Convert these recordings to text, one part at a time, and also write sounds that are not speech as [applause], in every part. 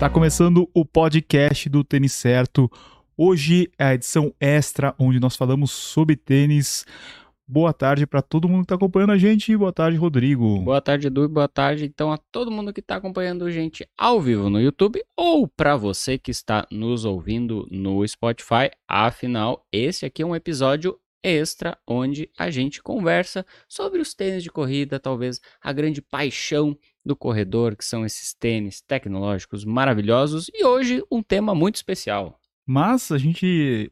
Tá começando o podcast do Tênis Certo. Hoje é a edição extra, onde nós falamos sobre tênis. Boa tarde para todo mundo que está acompanhando a gente. Boa tarde, Rodrigo. Boa tarde, Edu. Boa tarde, então, a todo mundo que está acompanhando a gente ao vivo no YouTube ou para você que está nos ouvindo no Spotify. Afinal, esse aqui é um episódio extra onde a gente conversa sobre os tênis de corrida, talvez a grande paixão do corredor, que são esses tênis tecnológicos maravilhosos, e hoje um tema muito especial. Mas a gente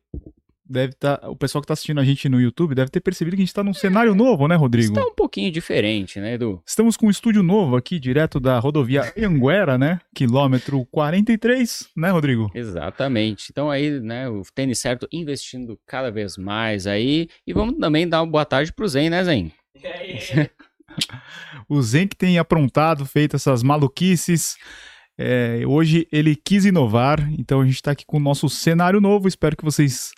deve estar. Tá, o pessoal que está assistindo a gente no YouTube deve ter percebido que a gente está num cenário novo, né, Rodrigo? Está um pouquinho diferente, né, Edu? Estamos com um estúdio novo aqui, direto da rodovia Anguera, né? Quilômetro 43, né, Rodrigo? Exatamente. Então aí, né, o tênis certo investindo cada vez mais aí. E vamos também dar uma boa tarde pro Zen, né, Zen? E [laughs] aí? O Zen que tem aprontado, feito essas maluquices. É, hoje ele quis inovar, então a gente está aqui com o nosso cenário novo. Espero que vocês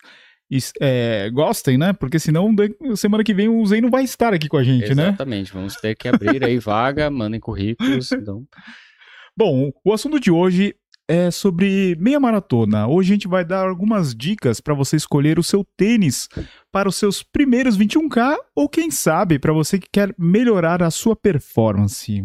é, gostem, né? Porque senão semana que vem o Zen não vai estar aqui com a gente, Exatamente. né? Exatamente, vamos ter que abrir aí vaga, [laughs] mandem currículos. Então... Bom, o assunto de hoje é sobre meia maratona. Hoje a gente vai dar algumas dicas para você escolher o seu tênis para os seus primeiros 21K ou quem sabe para você que quer melhorar a sua performance.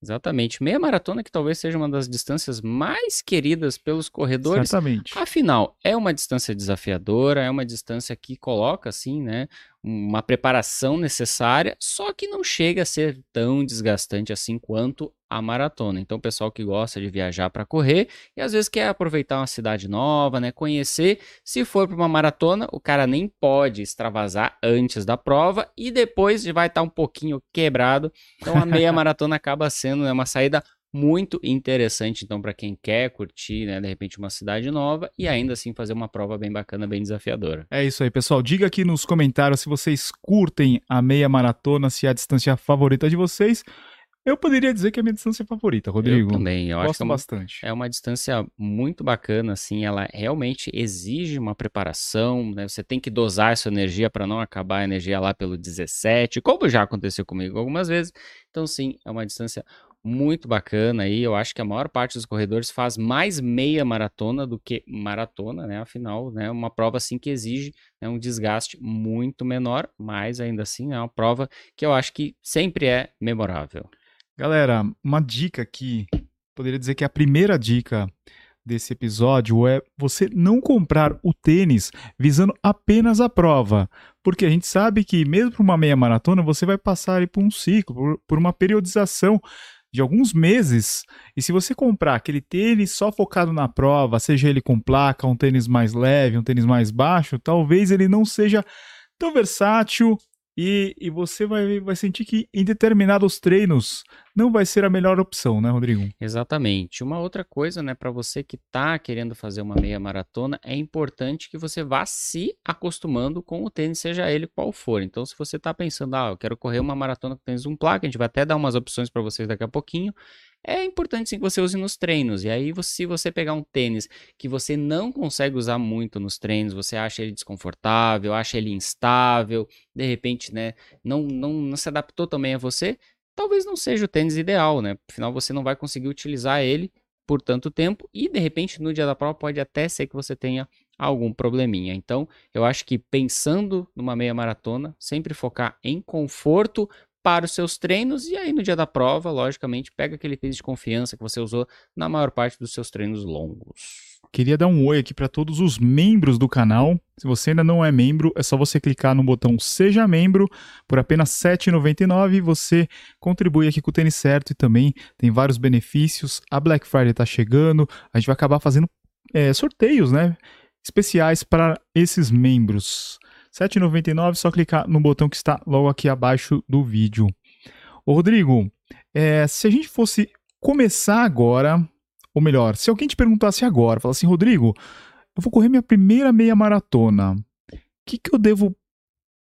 Exatamente. Meia maratona que talvez seja uma das distâncias mais queridas pelos corredores. Certamente. Afinal, é uma distância desafiadora, é uma distância que coloca assim, né, uma preparação necessária, só que não chega a ser tão desgastante assim quanto a maratona. Então, o pessoal que gosta de viajar para correr e às vezes quer aproveitar uma cidade nova, né, conhecer, se for para uma maratona, o cara nem pode extravasar antes da prova e depois vai estar tá um pouquinho quebrado. Então, a meia [laughs] maratona acaba sendo né, uma saída muito interessante então para quem quer curtir, né, de repente uma cidade nova e ainda assim fazer uma prova bem bacana, bem desafiadora. É isso aí, pessoal. Diga aqui nos comentários se vocês curtem a meia maratona, se é a distância favorita de vocês. Eu poderia dizer que é a minha distância favorita, Rodrigo. Eu também, eu Gosto acho que é bastante. É uma distância muito bacana, assim, ela realmente exige uma preparação, né? Você tem que dosar essa energia para não acabar a energia lá pelo 17, como já aconteceu comigo algumas vezes. Então, sim, é uma distância muito bacana aí. Eu acho que a maior parte dos corredores faz mais meia maratona do que maratona, né? Afinal, né, uma prova assim que exige né, um desgaste muito menor, mas ainda assim é uma prova que eu acho que sempre é memorável. Galera, uma dica aqui, poderia dizer que a primeira dica desse episódio é você não comprar o tênis visando apenas a prova, porque a gente sabe que mesmo para uma meia maratona você vai passar por um ciclo, por uma periodização de alguns meses. E se você comprar aquele tênis só focado na prova, seja ele com placa, um tênis mais leve, um tênis mais baixo, talvez ele não seja tão versátil e, e você vai, vai sentir que em determinados treinos não vai ser a melhor opção, né, Rodrigo? Exatamente. Uma outra coisa, né, para você que está querendo fazer uma meia maratona, é importante que você vá se acostumando com o tênis, seja ele qual for. Então, se você está pensando, ah, eu quero correr uma maratona com tênis um placa, a gente vai até dar umas opções para vocês daqui a pouquinho é importante sim que você use nos treinos. E aí, se você pegar um tênis que você não consegue usar muito nos treinos, você acha ele desconfortável, acha ele instável, de repente, né, não, não, não se adaptou também a você, talvez não seja o tênis ideal, né? Afinal, você não vai conseguir utilizar ele por tanto tempo e de repente no dia da prova pode até ser que você tenha algum probleminha. Então, eu acho que pensando numa meia maratona, sempre focar em conforto, para os seus treinos e aí no dia da prova, logicamente, pega aquele tênis de confiança que você usou na maior parte dos seus treinos longos. Queria dar um oi aqui para todos os membros do canal. Se você ainda não é membro, é só você clicar no botão Seja Membro por apenas R$ 7,99. Você contribui aqui com o tênis certo e também tem vários benefícios. A Black Friday está chegando, a gente vai acabar fazendo é, sorteios, né? Especiais para esses membros. 7,99, só clicar no botão que está logo aqui abaixo do vídeo. Ô Rodrigo, é, se a gente fosse começar agora, ou melhor, se alguém te perguntasse agora, falasse assim, Rodrigo, eu vou correr minha primeira meia maratona, o que, que eu devo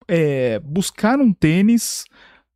é, buscar um tênis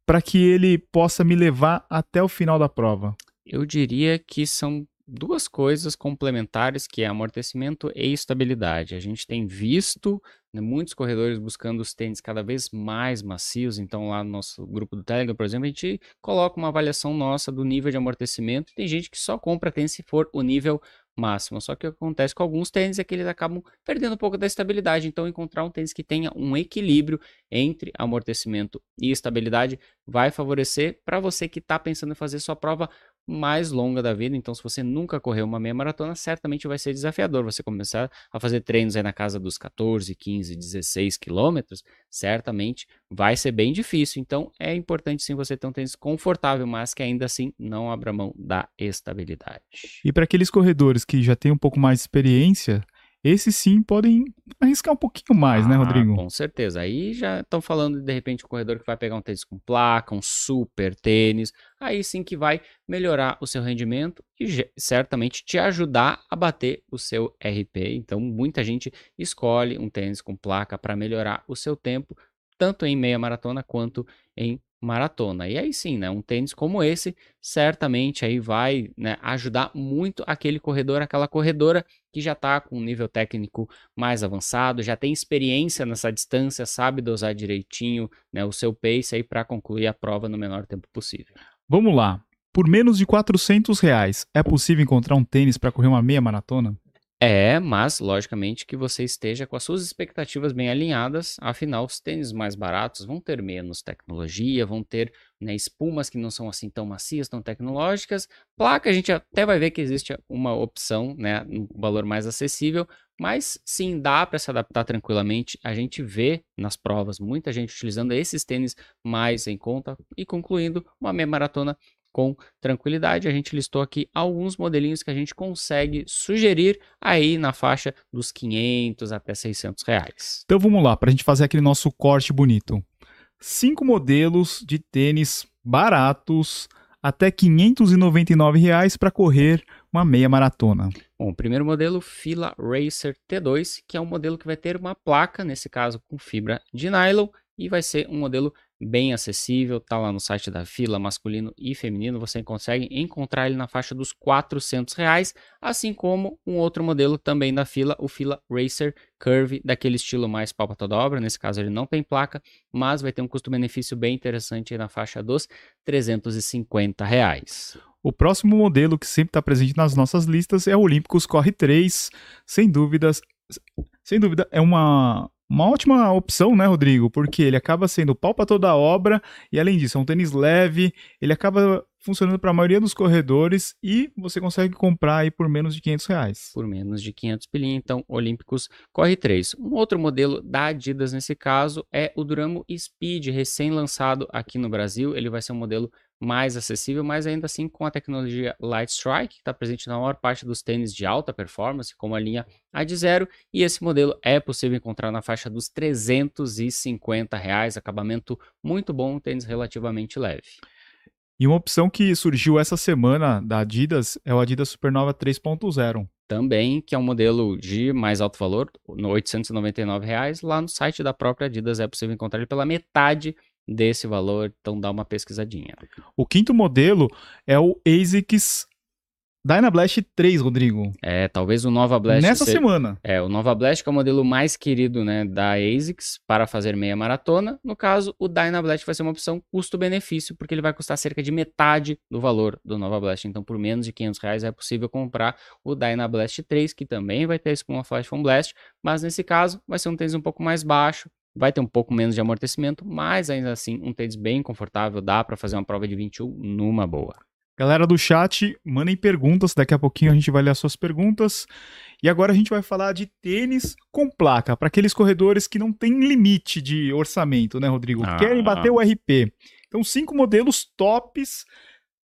para que ele possa me levar até o final da prova? Eu diria que são duas coisas complementares que é amortecimento e estabilidade. A gente tem visto né, muitos corredores buscando os tênis cada vez mais macios, então lá no nosso grupo do Telegram, por exemplo, a gente coloca uma avaliação nossa do nível de amortecimento tem gente que só compra tênis se for o nível máxima. Só que o que acontece com alguns tênis é que eles acabam perdendo um pouco da estabilidade. Então, encontrar um tênis que tenha um equilíbrio entre amortecimento e estabilidade vai favorecer para você que está pensando em fazer sua prova mais longa da vida. Então, se você nunca correu uma meia maratona, certamente vai ser desafiador você começar a fazer treinos aí na casa dos 14, 15, 16 quilômetros. Certamente vai ser bem difícil. Então, é importante sim você ter um tênis confortável, mas que ainda assim não abra mão da estabilidade. E para aqueles corredores que já têm um pouco mais de experiência, esses sim podem arriscar um pouquinho mais, né, ah, né, Rodrigo? Com certeza. Aí já estão falando de repente um corredor que vai pegar um tênis com placa, um super tênis, aí sim que vai melhorar o seu rendimento e certamente te ajudar a bater o seu RP. Então, muita gente escolhe um tênis com placa para melhorar o seu tempo, tanto em meia maratona quanto em maratona. E aí sim, né, um tênis como esse certamente aí vai né, ajudar muito aquele corredor, aquela corredora que já está com um nível técnico mais avançado, já tem experiência nessa distância, sabe dosar direitinho né, o seu pace aí para concluir a prova no menor tempo possível. Vamos lá. Por menos de 400 reais, é possível encontrar um tênis para correr uma meia maratona? É, mas logicamente que você esteja com as suas expectativas bem alinhadas, afinal, os tênis mais baratos vão ter menos tecnologia, vão ter né, espumas que não são assim tão macias, tão tecnológicas. Placa, a gente até vai ver que existe uma opção, né, um valor mais acessível, mas sim, dá para se adaptar tranquilamente. A gente vê nas provas muita gente utilizando esses tênis mais em conta e concluindo uma meia maratona com tranquilidade. A gente listou aqui alguns modelinhos que a gente consegue sugerir aí na faixa dos 500 até 600 reais. Então vamos lá, para a gente fazer aquele nosso corte bonito. Cinco modelos de tênis baratos até 599 reais para correr uma meia maratona. Bom, o primeiro modelo, Fila Racer T2, que é um modelo que vai ter uma placa, nesse caso com fibra de nylon, e vai ser um modelo bem acessível, tá lá no site da Fila, masculino e feminino, você consegue encontrar ele na faixa dos 400 reais, assim como um outro modelo também da Fila, o Fila Racer Curve, daquele estilo mais palpa toda obra, nesse caso ele não tem placa, mas vai ter um custo-benefício bem interessante na faixa dos 350 reais. O próximo modelo que sempre está presente nas nossas listas é o Olímpicos Corre 3, sem dúvidas, sem dúvida é uma uma ótima opção, né, Rodrigo? Porque ele acaba sendo pau para toda a obra e, além disso, é um tênis leve, ele acaba funcionando para a maioria dos corredores e você consegue comprar aí por menos de 500 reais. Por menos de 500 pilinha, então Olímpicos corre 3. Um outro modelo da Adidas nesse caso é o Duramo Speed, recém-lançado aqui no Brasil. Ele vai ser um modelo mais acessível, mas ainda assim com a tecnologia Light Strike, que está presente na maior parte dos tênis de alta performance, como a linha Ad Zero, e esse modelo é possível encontrar na faixa dos 350 reais, acabamento muito bom, um tênis relativamente leve. E uma opção que surgiu essa semana da Adidas é o Adidas Supernova 3.0. Também, que é um modelo de mais alto valor, no 899 reais, lá no site da própria Adidas é possível encontrar ele pela metade desse valor, então dá uma pesquisadinha. O quinto modelo é o ASICS Dynablast 3, Rodrigo. É, talvez o Nova Blast. Nessa semana. É, o Nova Blast, que é o modelo mais querido né, da ASICS para fazer meia maratona. No caso, o Dynablast vai ser uma opção custo-benefício, porque ele vai custar cerca de metade do valor do Nova Blast. Então, por menos de 500 reais é possível comprar o Dynablast 3, que também vai ter com uma Flash Foam Blast, mas nesse caso vai ser um tênis um pouco mais baixo, vai ter um pouco menos de amortecimento, mas ainda assim um tênis bem confortável, dá para fazer uma prova de 21 numa boa. Galera do chat, mandem perguntas, daqui a pouquinho a gente vai ler as suas perguntas. E agora a gente vai falar de tênis com placa, para aqueles corredores que não têm limite de orçamento, né, Rodrigo? Ah. Querem bater o RP. Então, cinco modelos tops,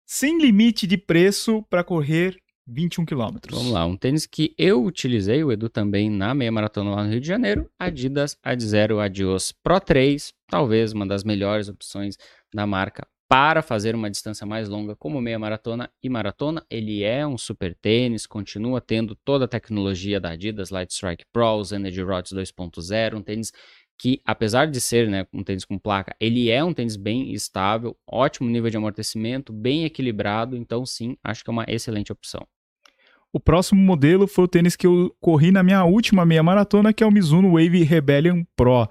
sem limite de preço para correr 21 quilômetros. Vamos lá, um tênis que eu utilizei, o Edu também, na meia maratona lá no Rio de Janeiro, Adidas Ad Zero Adios Pro 3, talvez uma das melhores opções da marca para fazer uma distância mais longa, como meia maratona e maratona. Ele é um super tênis, continua tendo toda a tecnologia da Adidas Light Strike Pro, os Energy Rods 2.0, um tênis que, apesar de ser né, um tênis com placa, ele é um tênis bem estável, ótimo nível de amortecimento, bem equilibrado, então sim, acho que é uma excelente opção. O próximo modelo foi o tênis que eu corri na minha última meia maratona, que é o Mizuno Wave Rebellion Pro.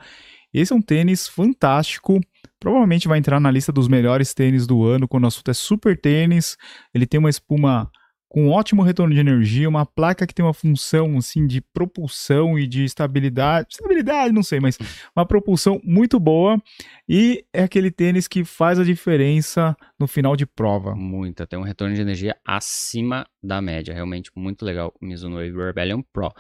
Esse é um tênis fantástico, provavelmente vai entrar na lista dos melhores tênis do ano quando o assunto é super tênis. Ele tem uma espuma com ótimo retorno de energia, uma placa que tem uma função assim de propulsão e de estabilidade, estabilidade, não sei, mas uma propulsão muito boa e é aquele tênis que faz a diferença no final de prova. Muita, tem um retorno de energia acima da média, realmente muito legal o Mizuno Wave Rebellion Pro.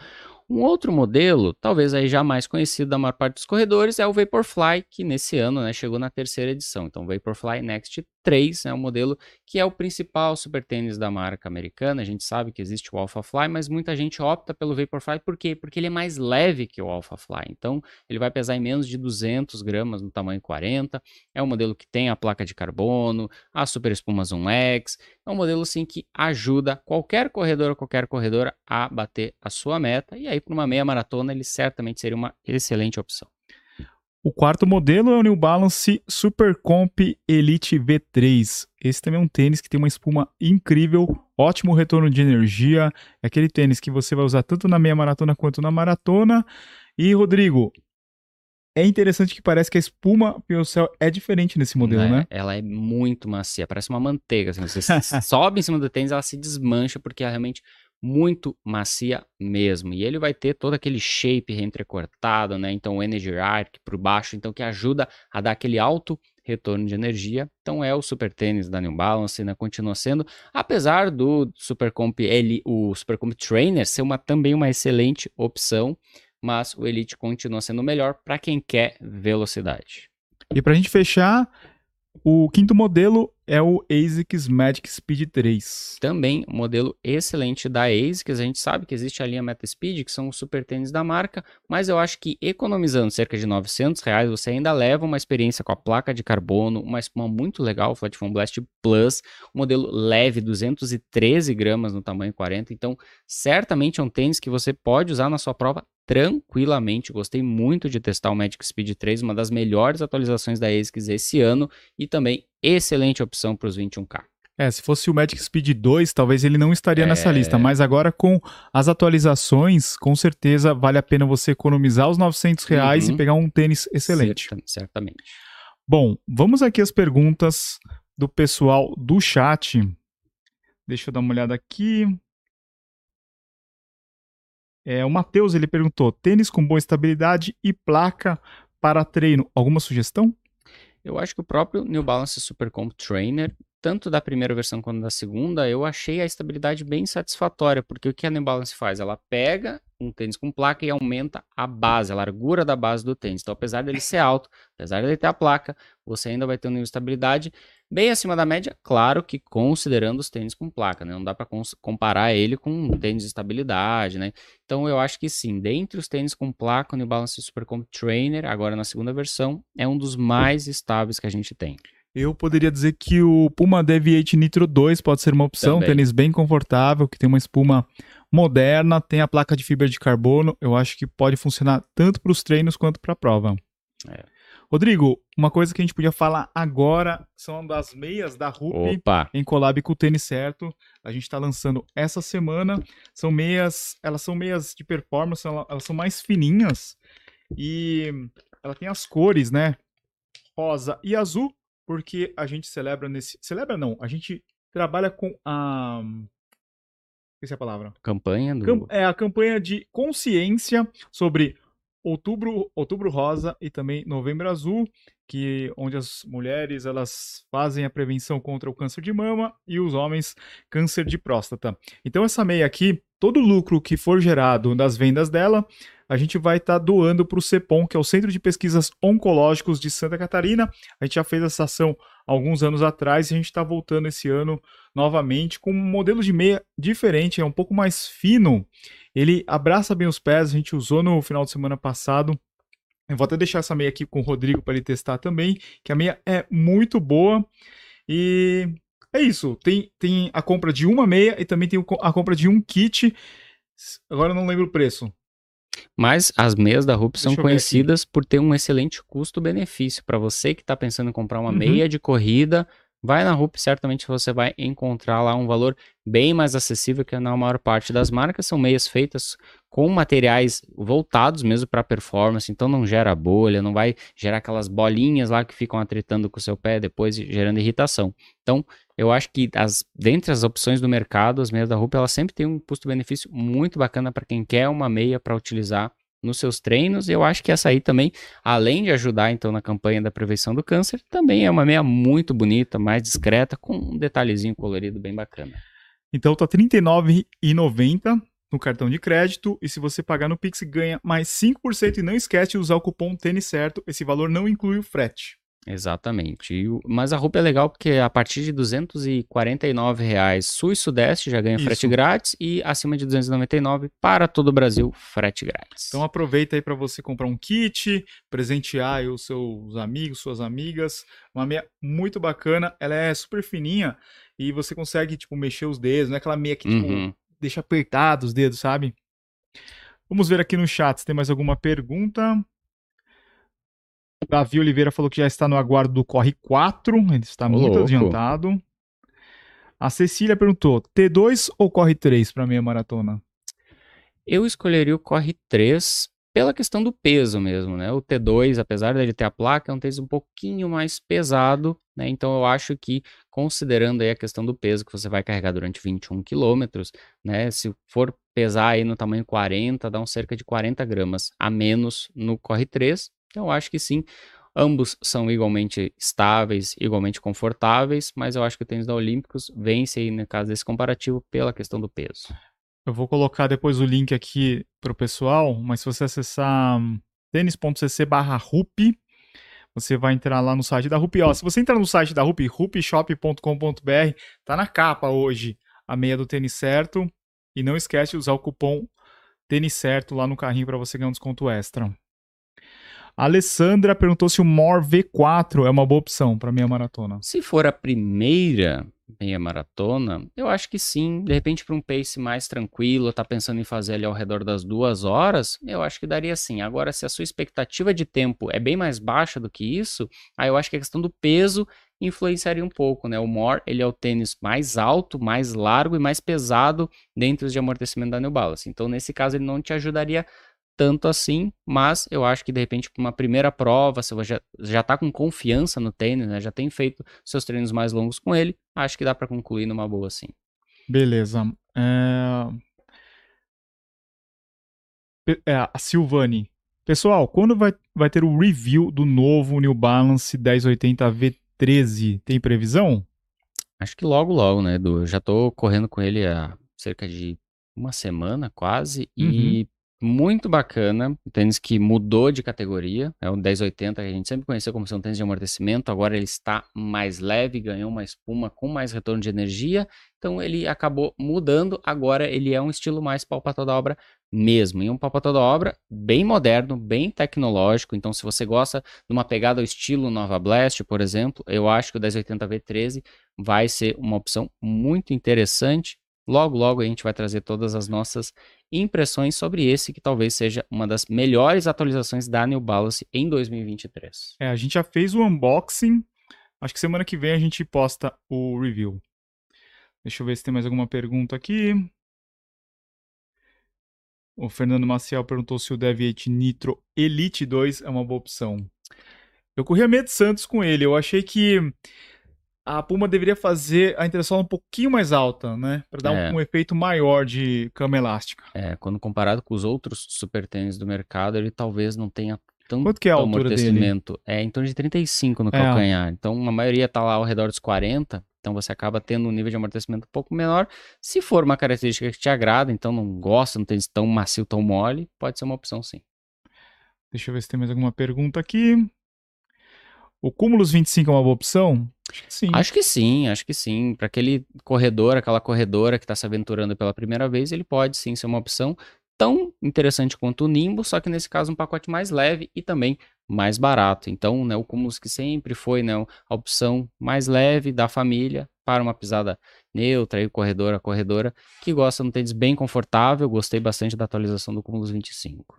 Um outro modelo, talvez aí já mais conhecido da maior parte dos corredores, é o Vaporfly, que nesse ano né, chegou na terceira edição. Então, Vaporfly Next 3 é um modelo que é o principal super tênis da marca americana. A gente sabe que existe o Alphafly, mas muita gente opta pelo Vaporfly por quê? Porque ele é mais leve que o Alphafly. Então, ele vai pesar em menos de 200 gramas no tamanho 40. É um modelo que tem a placa de carbono, a Super Espuma Zoom X. É um modelo assim que ajuda qualquer corredor ou qualquer corredora a bater a sua meta. E aí, para uma meia maratona, ele certamente seria uma excelente opção. O quarto modelo é o New Balance Super Comp Elite V3. Esse também é um tênis que tem uma espuma incrível, ótimo retorno de energia. É aquele tênis que você vai usar tanto na meia maratona quanto na maratona. E, Rodrigo, é interessante que parece que a espuma Piocel é diferente nesse modelo, É, né? Ela é muito macia, parece uma manteiga. Assim, você [laughs] sobe em cima do tênis, ela se desmancha porque é realmente muito macia mesmo. E ele vai ter todo aquele shape entrecortado, né? Então o Energy Arc por baixo, então que ajuda a dar aquele alto retorno de energia. Então é o super tênis da New Balance, né? Continua sendo, apesar do Super Comp ele, o Super Comp Trainer ser uma também uma excelente opção, mas o Elite continua sendo melhor para quem quer velocidade. E pra gente fechar, o quinto modelo é o ASICS Magic Speed 3. Também um modelo excelente da ASICS. A gente sabe que existe a linha Metaspeed, que são os super tênis da marca, mas eu acho que economizando cerca de 900 reais, você ainda leva uma experiência com a placa de carbono, uma espuma muito legal, o Flat Foam Blast Plus, um modelo leve, 213 gramas no tamanho 40. Então, certamente é um tênis que você pode usar na sua prova tranquilamente. Gostei muito de testar o Magic Speed 3, uma das melhores atualizações da ASICS esse ano e também excelente opção para os 21K. É, se fosse o Magic Speed 2, talvez ele não estaria nessa É. lista, mas agora com as atualizações, com certeza vale a pena você economizar os 900 reais Uhum. e pegar um tênis excelente. Certa- certamente. Bom, vamos aqui às perguntas do pessoal do chat. Deixa eu dar uma olhada aqui. É, o Matheus ele perguntou: tênis com boa estabilidade e placa para treino. Alguma sugestão? Eu acho que o próprio New Balance Super Comp Trainer, tanto da primeira versão quanto da segunda, eu achei a estabilidade bem satisfatória, porque o que a New Balance faz? Ela pega um tênis com placa e aumenta a base, a largura da base do tênis. Então, apesar dele ser alto, apesar dele ter a placa, você ainda vai ter um nível de estabilidade bem acima da média, claro que considerando os tênis com placa, né? Não dá para comparar ele com um tênis de estabilidade, né? Então eu acho que sim, dentre os tênis com placa, o New Balance Super Comp Trainer, agora na segunda versão, é um dos mais estáveis que a gente tem. Eu poderia dizer que o Puma Deviate Nitro 2 pode ser uma opção, Também. tênis bem confortável, que tem uma espuma moderna, tem a placa de fibra de carbono. Eu acho que pode funcionar tanto para os treinos quanto para a prova. É. Rodrigo, uma coisa que a gente podia falar agora são das meias da RUP Opa! em collab com o Tênis Certo. A gente está lançando essa semana. São meias, elas são meias de performance, ela- elas são mais fininhas e ela tem as cores, né? Rosa e azul, porque a gente celebra nesse, celebra não, a gente trabalha com a esqueci a palavra. Campanha do. É a campanha de consciência sobre outubro, outubro rosa e também novembro azul, que onde as mulheres elas fazem a prevenção contra o câncer de mama e os homens câncer de próstata. Então essa meia aqui, todo o lucro que for gerado das vendas dela, a gente vai estar doando para o CEPOM, que é o Centro de Pesquisas Oncológicos de Santa Catarina. A gente já fez essa ação alguns anos atrás e a gente está voltando esse ano novamente com um modelo de meia diferente, é um pouco mais fino. Ele abraça bem os pés, a gente usou no final de semana passado. Eu vou até deixar essa meia aqui com o Rodrigo para ele testar também, que a meia é muito boa. E é isso, tem, tem a compra de uma meia e também tem a compra de um kit. Agora eu não lembro o preço. Mas as meias da RUP são conhecidas por ter um excelente custo-benefício. Para você que está pensando em comprar uma Uhum. meia de corrida, vai na RUP, certamente você vai encontrar lá um valor bem mais acessível que na maior parte das marcas. São meias feitas com materiais voltados mesmo para performance, então não gera bolha, não vai gerar aquelas bolinhas lá que ficam atritando com o seu pé depois gerando irritação. Então, eu acho que as, dentre as opções do mercado, as meias da RUP, elas sempre têm um custo-benefício muito bacana para quem quer uma meia para utilizar nos seus treinos. Eu acho que essa aí também, além de ajudar então na campanha da prevenção do câncer, também é uma meia muito bonita, mais discreta, com um detalhezinho colorido bem bacana. Então tá R$ 39,90 no cartão de crédito e se você pagar no Pix ganha mais 5% e não esquece de usar o cupom tênis certo, esse valor não inclui o frete. Exatamente. E, mas a roupa é legal porque a partir de 249 reais Sul e Sudeste já ganha Isso. frete grátis e acima de 299 para todo o Brasil frete grátis. Então aproveita aí para você comprar um kit, presentear os seus amigos, suas amigas. Uma meia muito bacana, ela é super fininha e você consegue tipo mexer os dedos, não é aquela meia que tipo, uhum. deixa apertado os dedos, sabe? Vamos ver aqui no chat se tem mais alguma pergunta. Davi Oliveira falou que já está no aguardo do Corre 4, ele está muito louco. adiantado. A Cecília perguntou: T2 ou Corre 3 para meia maratona? Eu escolheria o Corre 3 pela questão do peso mesmo, né? O T2, apesar dele ter a placa, é um tênis um pouquinho mais pesado, né? Então eu acho que, considerando aí a questão do peso que você vai carregar durante 21 quilômetros, né? Se for pesar aí no tamanho 40, dá um cerca de 40 gramas a menos no Corre 3, então, acho que sim, ambos são igualmente estáveis, igualmente confortáveis, mas eu acho que o tênis da Olímpicos vence aí, no caso desse comparativo, pela questão do peso. Eu vou colocar depois o link aqui para o pessoal, mas se você acessar tênis.cc barra você vai entrar lá no site da RUP. Ó, se você entrar no site da RUP, rupshop.com.br, tá na capa hoje a meia do tênis certo. E não esquece de usar o cupom tênis certo lá no carrinho para você ganhar um desconto extra. Alessandra perguntou se o More V4 é uma boa opção para meia maratona. Se for a primeira meia maratona, eu acho que sim. De repente, para um pace mais tranquilo, tá pensando em fazer ali ao redor das duas horas, eu acho que daria sim. Agora, se a sua expectativa de tempo é bem mais baixa do que isso, aí eu acho que a questão do peso influenciaria um pouco, né? O More, ele é o tênis mais alto, mais largo e mais pesado dentro de amortecimento da New Balance. Então, nesse caso, ele não te ajudaria tanto assim, mas eu acho que de repente para uma primeira prova, se você já, já tá com confiança no tênis, né, já tem feito seus treinos mais longos com ele, acho que dá para concluir numa boa sim. Beleza. É... É, a Silvani. Pessoal, quando vai, vai ter o review do novo New Balance 1080 V13? Tem previsão? Acho que logo, logo, né, Edu? Já tô correndo com ele há cerca de uma semana quase uhum. e muito bacana, um tênis que mudou de categoria, é o 1080 que a gente sempre conheceu como ser um tênis de amortecimento, agora ele está mais leve, ganhou uma espuma com mais retorno de energia, então ele acabou mudando, agora ele é um estilo mais pau para toda obra mesmo, e um pau para toda obra bem moderno, bem tecnológico, então se você gosta de uma pegada ao estilo Nova Blast, por exemplo, eu acho que o 1080 V13 vai ser uma opção muito interessante, Logo, logo a gente vai trazer todas as nossas impressões sobre esse que talvez seja uma das melhores atualizações da New Balance em 2023. É, a gente já fez o unboxing. Acho que semana que vem a gente posta o review. Deixa eu ver se tem mais alguma pergunta aqui. O Fernando Maciel perguntou se o Deviate Nitro Elite 2 é uma boa opção. Eu corri a meia de Santos com ele. Eu achei que a Puma deveria fazer a interseção um pouquinho mais alta, né? Para dar é. um, um, efeito maior de cama elástica. É, quando comparado com os outros super tênis do mercado, ele talvez não tenha tanto Quanto que é a altura amortecimento. Dele? É em torno de 35 no é. calcanhar. Então, a maioria está lá ao redor dos 40. Então, você acaba tendo um nível de amortecimento um pouco menor. Se for uma característica que te agrada, então não gosta, não tem tão macio, tão mole, pode ser uma opção sim. Deixa eu ver se tem mais alguma pergunta aqui. O Cúmulos 25 é uma boa opção? Acho que sim. Acho que sim, acho que sim. Para aquele corredor, aquela corredora que está se aventurando pela primeira vez, ele pode sim ser uma opção tão interessante quanto o Nimbo, só que nesse caso um pacote mais leve e também mais barato. Então, né, o Cúmulos que sempre foi né, a opção mais leve da família para uma pisada neutra e corredora, corredora, que gosta de um tênis bem confortável. Gostei bastante da atualização do Cúmulos 25.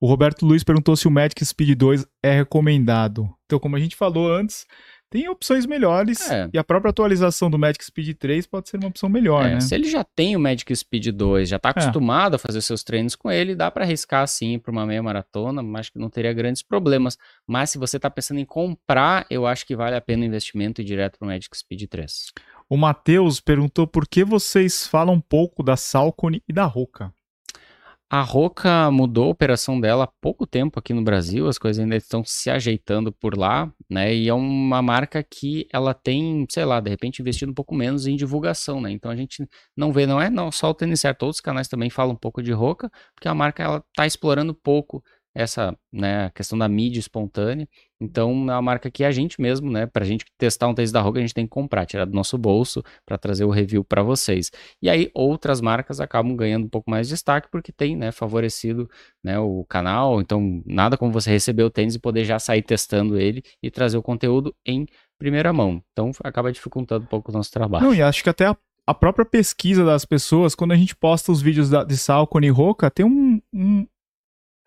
O Roberto Luiz perguntou se o Magic Speed 2 é recomendado. Então, como a gente falou antes, tem opções melhores É. e a própria atualização do Magic Speed 3 pode ser uma opção melhor, É, né? Se ele já tem o Magic Speed 2, já tá acostumado a fazer seus treinos com ele, dá pra arriscar sim para uma meia maratona, mas acho que não teria grandes problemas. Mas se você tá pensando em comprar, eu acho que vale a pena o investimento e ir direto pro Magic Speed 3. O Matheus perguntou por que vocês falam pouco da Salcone e da Roca. A Roca mudou a operação dela há pouco tempo aqui no Brasil, as coisas ainda estão se ajeitando por lá, né? E é uma marca que ela tem, sei lá, de repente investido um pouco menos em divulgação, né? Então a gente não vê, não é não só o Tênis Certo, outros canais também falam um pouco de Roca, porque a marca ela tá explorando pouco essa, né, a questão da mídia espontânea. Então é uma marca que a gente mesmo, né, pra gente testar um tênis da Roca, a gente tem que comprar, tirar do nosso bolso para trazer o review para vocês. E aí outras marcas acabam ganhando um pouco mais de destaque porque tem, né, favorecido, né, o canal. Então nada como você receber o tênis e poder já sair testando ele e trazer o conteúdo em primeira mão. Então acaba dificultando um pouco o nosso trabalho. Não, e acho que até a, a própria pesquisa das pessoas, quando a gente posta os vídeos da, de Salcone e Roca, tem um, um-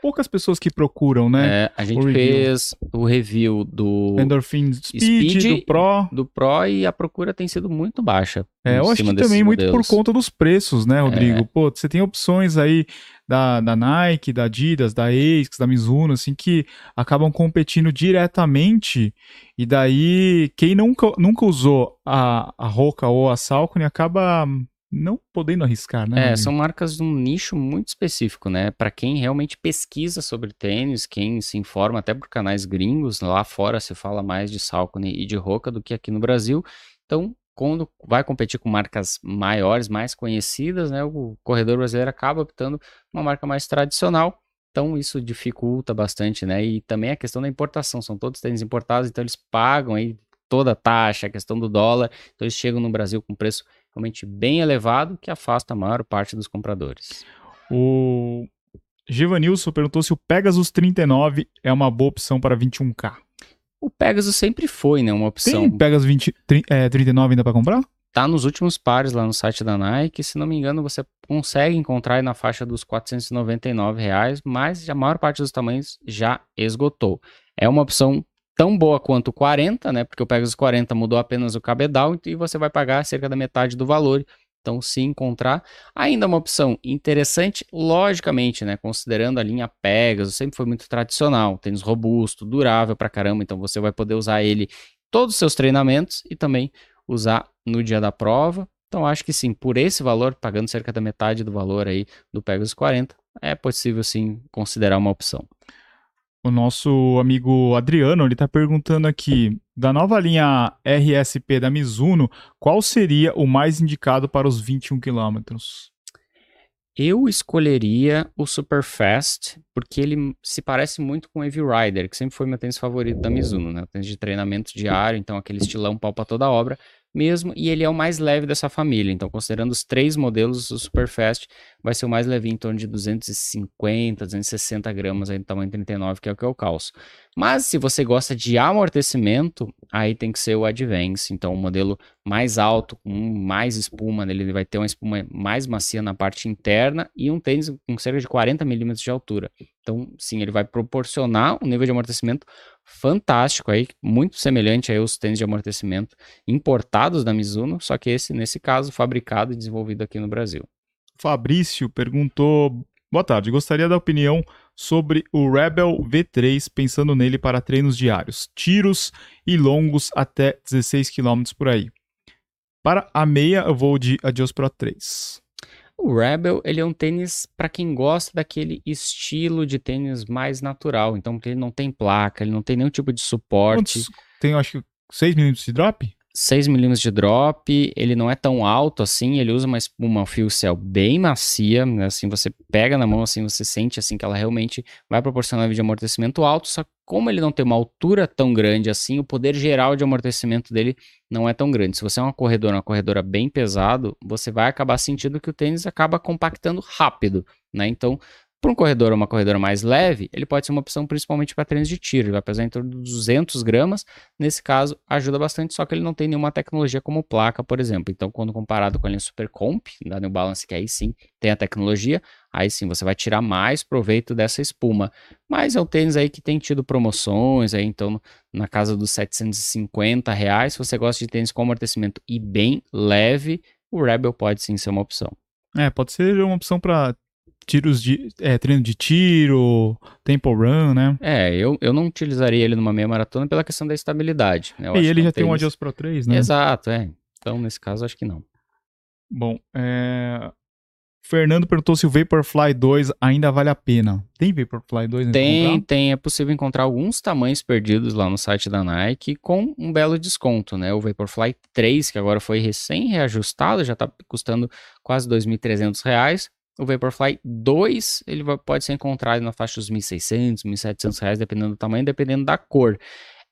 poucas pessoas que procuram, né? É, a gente o fez o review do, Endorphin Speed, Speed do Pro. do Pro e a procura tem sido muito baixa. É, eu acho que também muito por modelos. conta dos preços, né, Rodrigo? É. Pô, você tem opções aí da, da Nike, da Adidas, da ASICS, da Mizuno, assim, que acabam competindo diretamente e daí quem nunca, nunca usou a, a Roca ou a Salcone acaba não podendo arriscar, né? É, são marcas de um nicho muito específico, né? Para quem realmente pesquisa sobre tênis, quem se informa até por canais gringos, lá fora se fala mais de Saucony e de Roca do que aqui no Brasil. Então, quando vai competir com marcas maiores, mais conhecidas, né? O corredor brasileiro acaba optando uma marca mais tradicional. Então, isso dificulta bastante, né? E também a questão da importação, são todos tênis importados, então eles pagam aí toda a taxa, a questão do dólar, então eles chegam no Brasil com preço realmente bem elevado que afasta a maior parte dos compradores. O Givanilson perguntou se o Pegasus 39 é uma boa opção para 21K. O Pegasus sempre foi, né, uma opção. Tem Pegasus 20, tri- é, 39 ainda para comprar? Tá nos últimos pares lá no site da Nike, se não me engano, você consegue encontrar aí na faixa dos 499 reais, mas a maior parte dos tamanhos já esgotou. É uma opção tão boa quanto o 40, né? Porque o Pegasus 40 mudou apenas o cabedal e você vai pagar cerca da metade do valor. Então, se encontrar, ainda é uma opção interessante, logicamente, né? Considerando a linha Pegasus, sempre foi muito tradicional, tênis robusto, durável pra caramba, então você vai poder usar ele em todos os seus treinamentos e também usar no dia da prova. Então, acho que sim, por esse valor, pagando cerca da metade do valor aí do Pegasus 40, é possível sim considerar uma opção. O nosso amigo Adriano, ele tá perguntando aqui, da nova linha RSP da Mizuno, qual seria o mais indicado para os 21 quilômetros? Eu escolheria o Super Fast, porque ele se parece muito com o Heavy Rider, que sempre foi meu tênis favorito da Mizuno, né? Tênis de treinamento diário, então aquele estilão pau pra toda obra mesmo, e ele é o mais leve dessa família. Então, considerando os três modelos, o Super Fast vai ser o mais leve em torno de 250, 260 gramas aí no tamanho 39, que é o que eu calço. Mas se você gosta de amortecimento, aí tem que ser o Advance, então um modelo mais alto, com mais espuma ele vai ter uma espuma mais macia na parte interna e um tênis com cerca de 40 milímetros de altura. Então, sim, ele vai proporcionar um nível de amortecimento fantástico aí, muito semelhante aí aos tênis de amortecimento importados da Mizuno, só que esse, nesse caso, fabricado e desenvolvido aqui no Brasil. Fabrício perguntou, boa tarde, gostaria da opinião sobre o Rebel V3, pensando nele para treinos diários, tiros e longos até 16 km por aí. Para a meia, eu vou de Adios Pro 3. O Rebel, ele é um tênis para quem gosta daquele estilo de tênis mais natural. Então, ele não tem placa, ele não tem nenhum tipo de suporte. Quantos? Tem, acho que 6 minutos de drop? 6 milímetros de drop, ele não é tão alto assim, ele usa uma espuma fio cell bem macia, né? assim você pega na mão assim, você sente assim que ela realmente vai proporcionar um nível de amortecimento alto, só que como ele não tem uma altura tão grande assim, o poder geral de amortecimento dele não é tão grande. Se você é uma corredora, uma corredora bem pesado, você vai acabar sentindo que o tênis acaba compactando rápido, né? Então, Para um corredor ou uma corredora mais leve, ele pode ser uma opção principalmente para treinos de tiro. Ele vai pesar em torno de 200 gramas. Nesse caso, ajuda bastante, só que ele não tem nenhuma tecnologia como placa, por exemplo. Então, quando comparado com a linha Super Comp da New Balance, que aí sim tem a tecnologia, aí sim você vai tirar mais proveito dessa espuma. Mas é um tênis aí que tem tido promoções, aí então na casa dos 750 reais. Se você gosta de tênis com amortecimento e bem leve, o Rebel pode sim ser uma opção. É, pode ser uma opção para tiros de é, treino de tiro, tempo run, né? É, eu, eu não utilizaria ele numa meia maratona pela questão da estabilidade. Né? e ele já tem um Adios Pro 3, né? Exato, é. Então, nesse caso, acho que não. Bom, é... Fernando perguntou se o Vaporfly 2 ainda vale a pena. Tem Vaporfly 2? Tem, tem. É possível encontrar alguns tamanhos perdidos lá no site da Nike com um belo desconto, né? O Vaporfly 3, que agora foi recém reajustado, já está custando quase R$ 2.300. O Vaporfly 2, ele pode ser encontrado na faixa dos 1.600, 1.700 reais, dependendo do tamanho, dependendo da cor.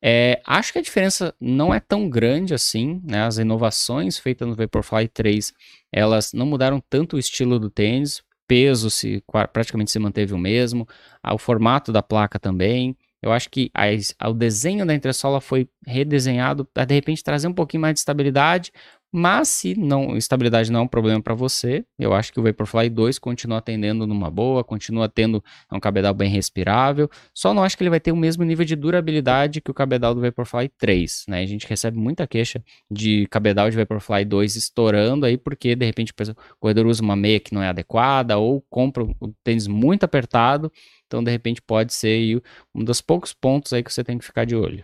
É, acho que a diferença não é tão grande assim, né? As inovações feitas no Vaporfly 3, elas não mudaram tanto o estilo do tênis, peso se praticamente se manteve o mesmo, o formato da placa também. Eu acho que a, o desenho da entressola foi redesenhado para de repente trazer um pouquinho mais de estabilidade, mas se não, estabilidade não é um problema para você, eu acho que o Vaporfly 2 continua atendendo numa boa, continua tendo é um cabedal bem respirável. Só não acho que ele vai ter o mesmo nível de durabilidade que o cabedal do Vaporfly 3, né? A gente recebe muita queixa de cabedal de Vaporfly 2 estourando aí porque de repente o corredor usa uma meia que não é adequada ou compra o tênis muito apertado, então de repente pode ser um dos poucos pontos aí que você tem que ficar de olho.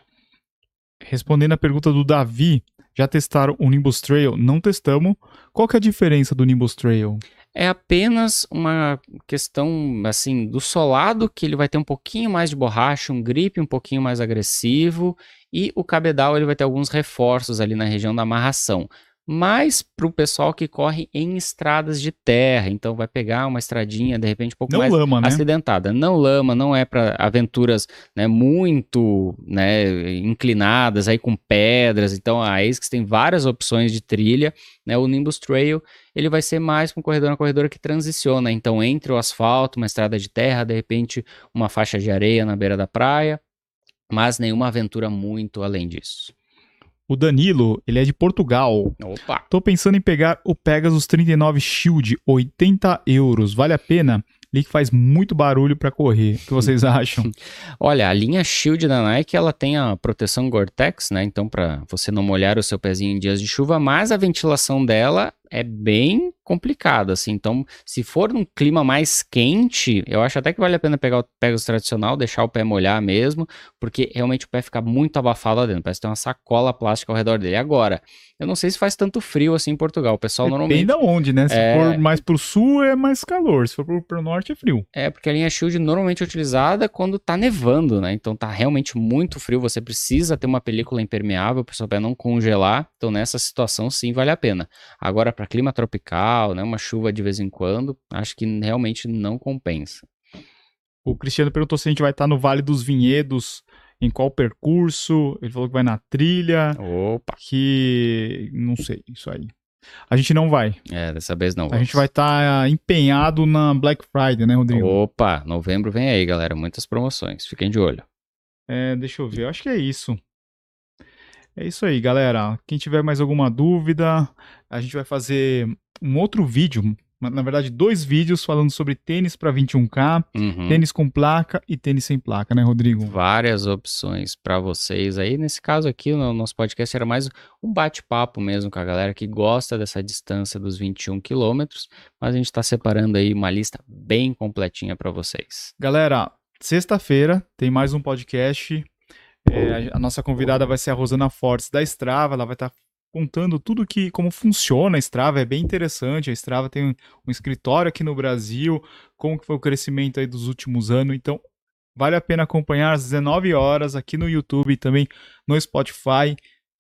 Respondendo a pergunta do Davi, já testaram o Nimbus Trail? Não testamos. Qual que é a diferença do Nimbus Trail? É apenas uma questão assim do solado que ele vai ter um pouquinho mais de borracha, um grip um pouquinho mais agressivo e o cabedal ele vai ter alguns reforços ali na região da amarração mais para o pessoal que corre em estradas de terra. Então vai pegar uma estradinha, de repente, um pouco não mais lama, né? acidentada. Não lama, não é para aventuras né, muito né, inclinadas, aí com pedras. Então a ASICS tem várias opções de trilha. Né? O Nimbus Trail ele vai ser mais para um corredor, uma corredora que transiciona. Então entre o asfalto, uma estrada de terra, de repente uma faixa de areia na beira da praia. Mas nenhuma aventura muito além disso. O Danilo, ele é de Portugal. Opa! Tô pensando em pegar o Pegasus 39 Shield, 80 euros. Vale a pena? Ele que faz muito barulho para correr. O que vocês [laughs] acham? Olha, a linha Shield da Nike, ela tem a proteção Gore-Tex, né? Então, para você não molhar o seu pezinho em dias de chuva, mas a ventilação dela é bem complicado, assim. Então, se for um clima mais quente, eu acho até que vale a pena pegar o Pegasus tradicional, deixar o pé molhar mesmo, porque realmente o pé fica muito abafado lá dentro. Parece ter uma sacola plástica ao redor dele. Agora, eu não sei se faz tanto frio assim em Portugal. O pessoal Depende normalmente. onde, né? Se é... for mais pro sul é mais calor, se for pro, pro norte é frio. É, porque a linha Shield normalmente é utilizada quando tá nevando, né? Então tá realmente muito frio, você precisa ter uma película impermeável para o seu pé não congelar. Então nessa situação sim vale a pena. Agora para clima tropical, né, uma chuva de vez em quando, acho que realmente não compensa. O Cristiano perguntou se a gente vai estar no Vale dos Vinhedos, em qual percurso. Ele falou que vai na trilha. Opa! Que. Não sei, isso aí. A gente não vai. É, dessa vez não. A gente vai estar tá empenhado na Black Friday, né, Rodrigo? Opa, novembro vem aí, galera. Muitas promoções. Fiquem de olho. É, deixa eu ver. Eu acho que é isso. É isso aí, galera. Quem tiver mais alguma dúvida, a gente vai fazer um outro vídeo, na verdade, dois vídeos falando sobre tênis para 21K, uhum. tênis com placa e tênis sem placa, né, Rodrigo? Várias opções para vocês aí. Nesse caso aqui, no nosso podcast era mais um bate-papo mesmo com a galera que gosta dessa distância dos 21 quilômetros, mas a gente está separando aí uma lista bem completinha para vocês. Galera, sexta-feira tem mais um podcast é, a nossa convidada vai ser a Rosana Fortes da Strava, ela vai estar tá contando tudo que como funciona a Strava, é bem interessante. A Strava tem um, um, escritório aqui no Brasil, como que foi o crescimento aí dos últimos anos. Então, vale a pena acompanhar às 19 horas aqui no YouTube e também no Spotify.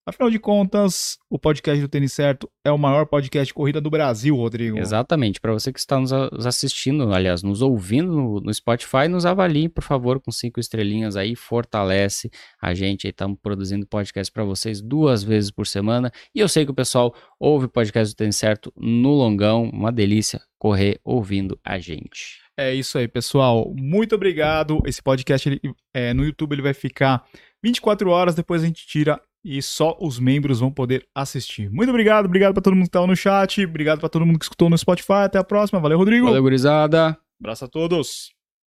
Afinal de contas, o podcast do Tênis Certo é o maior podcast de corrida do Brasil, Rodrigo. Exatamente. Para você que está nos assistindo, aliás, nos ouvindo no, no, Spotify, nos avalie, por favor, com cinco estrelinhas aí, fortalece a gente. Estamos produzindo podcast para vocês duas vezes por semana. E eu sei que o pessoal ouve o podcast do Tênis Certo no longão, uma delícia correr ouvindo a gente. É isso aí, pessoal. Muito obrigado. Esse podcast ele, é, no YouTube ele vai ficar 24 horas, depois a gente tira e só os membros vão poder assistir. Muito obrigado, obrigado para todo mundo que estava no chat, obrigado para todo mundo que escutou no Spotify. Até a próxima. Valeu, Rodrigo. Valeu, gurizada. Abraço a todos.